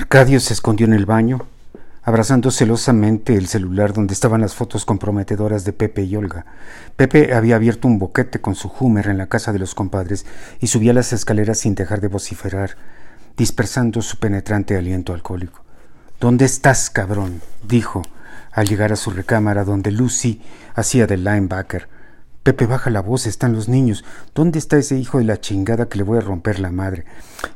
Arcadio se escondió en el baño, abrazando celosamente el celular donde estaban las fotos comprometedoras de Pepe y Olga. Pepe había abierto un boquete con su Hummer en la casa de los compadres y subía las escaleras sin dejar de vociferar, dispersando su penetrante aliento alcohólico. ¿Dónde estás, cabrón? dijo al llegar a su recámara donde Lucy hacía de linebacker. Pepe, baja la voz, están los niños. ¿Dónde está ese hijo de la chingada que le voy a romper la madre?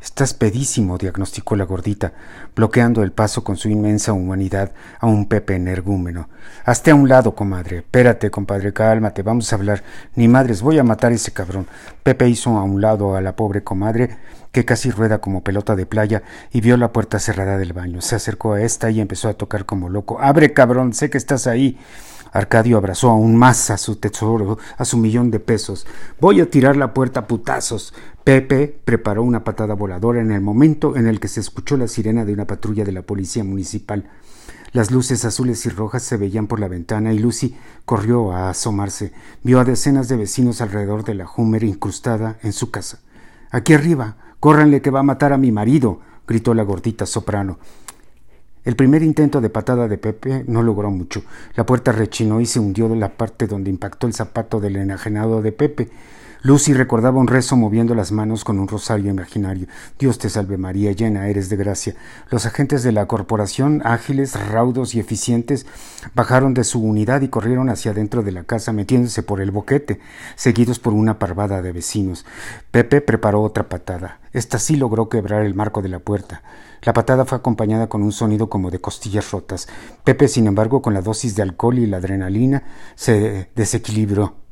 Estás pedísimo, diagnosticó la gordita, bloqueando el paso con su inmensa humanidad a un Pepe energúmeno. Hazte a un lado, comadre. Espérate, compadre, cálmate, vamos a hablar. Ni madres, voy a matar a ese cabrón. Pepe hizo a un lado a la pobre comadre, que casi rueda como pelota de playa, y vio la puerta cerrada del baño. Se acercó a esta y empezó a tocar como loco. Abre, cabrón, sé que estás ahí. Arcadio abrazó aún más a su tesoro, a su millón de pesos. Voy a tirar la puerta a putazos. Pepe preparó una patada voladora en el momento en el que se escuchó la sirena de una patrulla de la policía municipal. Las luces azules y rojas se veían por la ventana y Lucy corrió a asomarse. Vio a decenas de vecinos alrededor de la Hummer incrustada en su casa. Aquí arriba, córranle que va a matar a mi marido, gritó la gordita soprano. El primer intento de patada de Pepe no logró mucho. La puerta rechinó y se hundió de la parte donde impactó el zapato del enajenado de Pepe. Lucy recordaba un rezo moviendo las manos con un rosario imaginario. Dios te salve María, llena eres de gracia. Los agentes de la corporación, ágiles, raudos y eficientes, bajaron de su unidad y corrieron hacia dentro de la casa, metiéndose por el boquete, seguidos por una parvada de vecinos. Pepe preparó otra patada. Esta sí logró quebrar el marco de la puerta. La patada fue acompañada con un sonido como de costillas rotas. Pepe, sin embargo, con la dosis de alcohol y la adrenalina, se desequilibró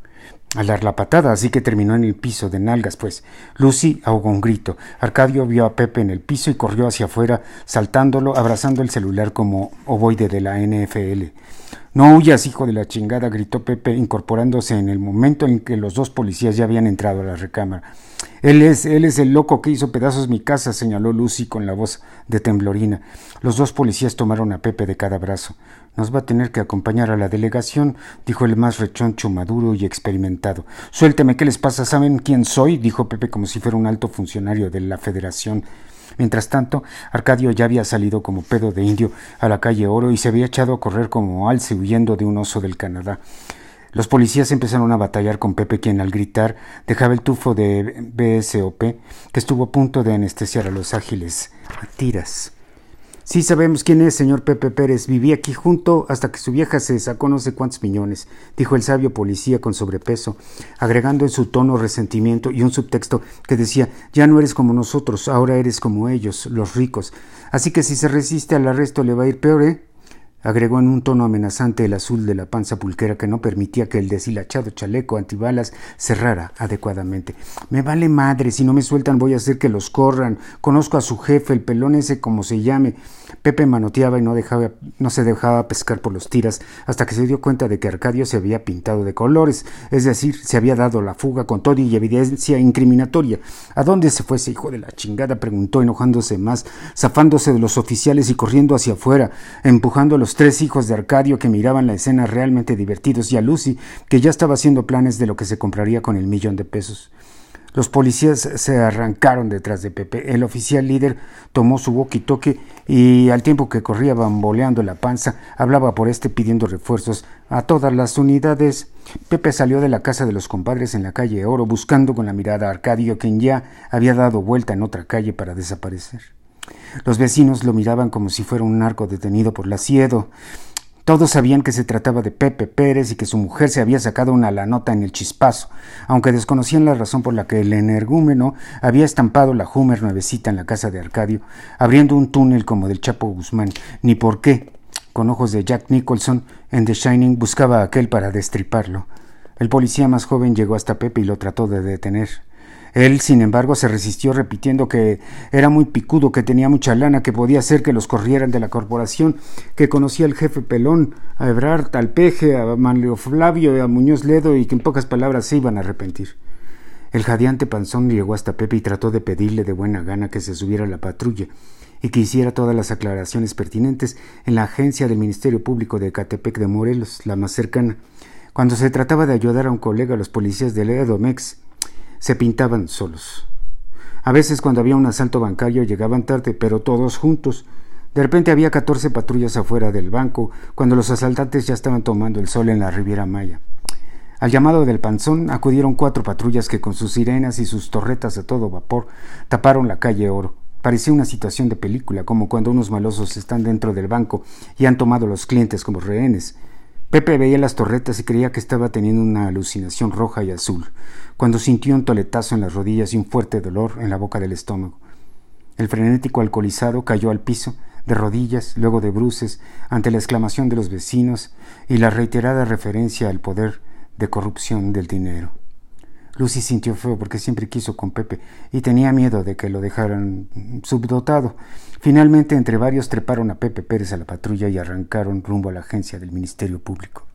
al dar la patada, así que terminó en el piso de nalgas, pues. Lucy ahogó un grito. Arcadio vio a Pepe en el piso y corrió hacia afuera, saltándolo, abrazando el celular como ovoide de la NFL. No huyas, hijo de la chingada, gritó Pepe, incorporándose en el momento en que los dos policías ya habían entrado a la recámara. Él es, él es el loco que hizo pedazos mi casa, señaló Lucy con la voz de temblorina. Los dos policías tomaron a Pepe de cada brazo. Nos va a tener que acompañar a la delegación, dijo el más rechoncho, maduro y experimentado. Suélteme, ¿qué les pasa? ¿Saben quién soy? dijo Pepe como si fuera un alto funcionario de la Federación. Mientras tanto, Arcadio ya había salido como pedo de indio a la calle Oro y se había echado a correr como alce huyendo de un oso del Canadá. Los policías empezaron a batallar con Pepe, quien al gritar dejaba el tufo de BSOP, que estuvo a punto de anestesiar a los ágiles a tiras. Sí sabemos quién es, señor Pepe Pérez. Viví aquí junto hasta que su vieja se sacó no sé cuántos millones, dijo el sabio policía con sobrepeso, agregando en su tono resentimiento y un subtexto que decía ya no eres como nosotros, ahora eres como ellos, los ricos. Así que si se resiste al arresto le va a ir peor, ¿eh? Agregó en un tono amenazante el azul de la panza pulquera que no permitía que el deshilachado chaleco antibalas cerrara adecuadamente. Me vale madre, si no me sueltan voy a hacer que los corran. Conozco a su jefe, el pelón ese como se llame. Pepe manoteaba y no, dejaba, no se dejaba pescar por los tiras hasta que se dio cuenta de que Arcadio se había pintado de colores, es decir, se había dado la fuga con todo y evidencia incriminatoria. ¿A dónde se fue ese hijo de la chingada? preguntó enojándose más, zafándose de los oficiales y corriendo hacia afuera, empujando a los tres hijos de Arcadio que miraban la escena realmente divertidos y a Lucy, que ya estaba haciendo planes de lo que se compraría con el millón de pesos. Los policías se arrancaron detrás de Pepe. El oficial líder tomó su walkie-talkie y al tiempo que corría bamboleando la panza, hablaba por este pidiendo refuerzos a todas las unidades. Pepe salió de la casa de los compadres en la calle Oro buscando con la mirada a Arcadio, quien ya había dado vuelta en otra calle para desaparecer. Los vecinos lo miraban como si fuera un narco detenido por la siedo. Todos sabían que se trataba de Pepe Pérez y que su mujer se había sacado una la nota en el chispazo, aunque desconocían la razón por la que el energúmeno había estampado la Hummer nuevecita en la casa de Arcadio, abriendo un túnel como del Chapo Guzmán, ni por qué, con ojos de Jack Nicholson, en The Shining buscaba a aquel para destriparlo. El policía más joven llegó hasta Pepe y lo trató de detener. Él, sin embargo, se resistió repitiendo que era muy picudo, que tenía mucha lana, que podía hacer que los corrieran de la corporación, que conocía al jefe Pelón, a Ebrard, al Peje, a Manlio Flavio, a Muñoz Ledo y que en pocas palabras se iban a arrepentir. El jadeante panzón llegó hasta Pepe y trató de pedirle de buena gana que se subiera a la patrulla y que hiciera todas las aclaraciones pertinentes en la agencia del Ministerio Público de Catepec de Morelos, la más cercana. Cuando se trataba de ayudar a un colega, los policías del Edomex se pintaban solos. A veces cuando había un asalto bancario llegaban tarde, pero todos juntos. De repente había catorce patrullas afuera del banco, cuando los asaltantes ya estaban tomando el sol en la Riviera Maya. Al llamado del panzón acudieron cuatro patrullas que con sus sirenas y sus torretas de todo vapor taparon la calle Oro. Parecía una situación de película, como cuando unos malosos están dentro del banco y han tomado a los clientes como rehenes. Pepe veía las torretas y creía que estaba teniendo una alucinación roja y azul, cuando sintió un toletazo en las rodillas y un fuerte dolor en la boca del estómago. El frenético alcoholizado cayó al piso, de rodillas, luego de bruces, ante la exclamación de los vecinos y la reiterada referencia al poder de corrupción del dinero. Lucy sintió feo porque siempre quiso con Pepe y tenía miedo de que lo dejaran subdotado. Finalmente, entre varios treparon a Pepe Pérez a la patrulla y arrancaron rumbo a la agencia del Ministerio Público.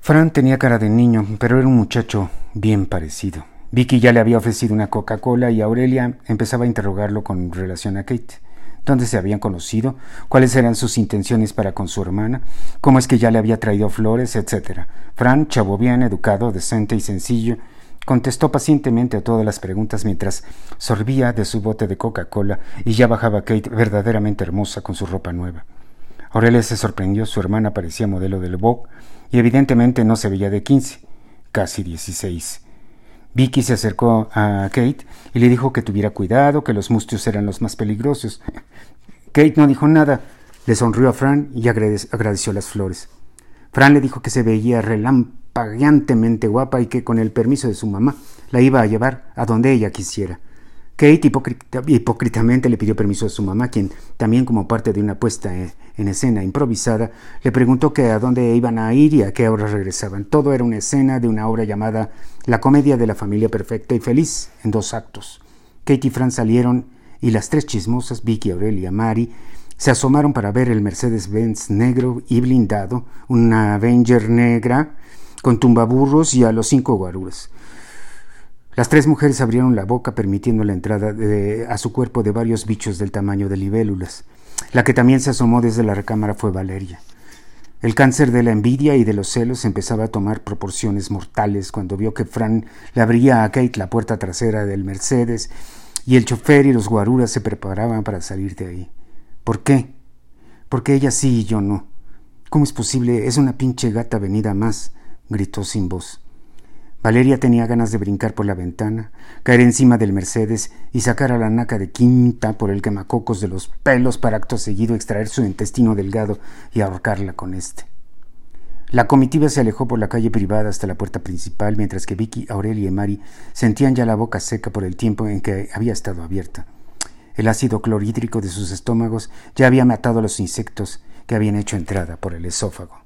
Fran tenía cara de niño, pero era un muchacho bien parecido. Vicky ya le había ofrecido una Coca-Cola y Aurelia empezaba a interrogarlo con relación a Kate dónde se habían conocido, cuáles eran sus intenciones para con su hermana, cómo es que ya le había traído flores, etc. Fran, chavo bien, educado, decente y sencillo, contestó pacientemente a todas las preguntas mientras sorbía de su bote de Coca-Cola y ya bajaba Kate verdaderamente hermosa con su ropa nueva. Aurelia se sorprendió, su hermana parecía modelo del Vogue y evidentemente no se veía de quince, casi dieciséis. Vicky se acercó a Kate y le dijo que tuviera cuidado, que los mustios eran los más peligrosos. Kate no dijo nada, le sonrió a Fran y agradeció las flores. Fran le dijo que se veía relampagueantemente guapa y que con el permiso de su mamá la iba a llevar a donde ella quisiera. Kate hipócritamente le pidió permiso a su mamá, quien, también como parte de una puesta en escena improvisada, le preguntó que a dónde iban a ir y a qué hora regresaban. Todo era una escena de una obra llamada La comedia de la familia perfecta y feliz, en dos actos. Kate y Fran salieron y las tres chismosas, Vicky, Aurelia, Mari, se asomaron para ver el Mercedes-Benz negro y blindado, una Avenger negra con tumbaburros y a los cinco guaruras. Las tres mujeres abrieron la boca permitiendo la entrada a su cuerpo de varios bichos del tamaño de libélulas. La que también se asomó desde la recámara fue Valeria. El cáncer de la envidia y de los celos empezaba a tomar proporciones mortales cuando vio que Fran le abría a Kate la puerta trasera del Mercedes y el chofer y los guaruras se preparaban para salir de ahí. ¿Por qué? Porque ella sí y yo no. ¿Cómo es posible? Es una pinche gata venida más, gritó sin voz. Valeria tenía ganas de brincar por la ventana, caer encima del Mercedes y sacar a la naca de quinta por el quemacocos de los pelos para acto seguido extraer su intestino delgado y ahorcarla con este. La comitiva se alejó por la calle privada hasta la puerta principal, mientras que Vicky, Aurelia y Mari sentían ya la boca seca por el tiempo en que había estado abierta. El ácido clorhídrico de sus estómagos ya había matado a los insectos que habían hecho entrada por el esófago.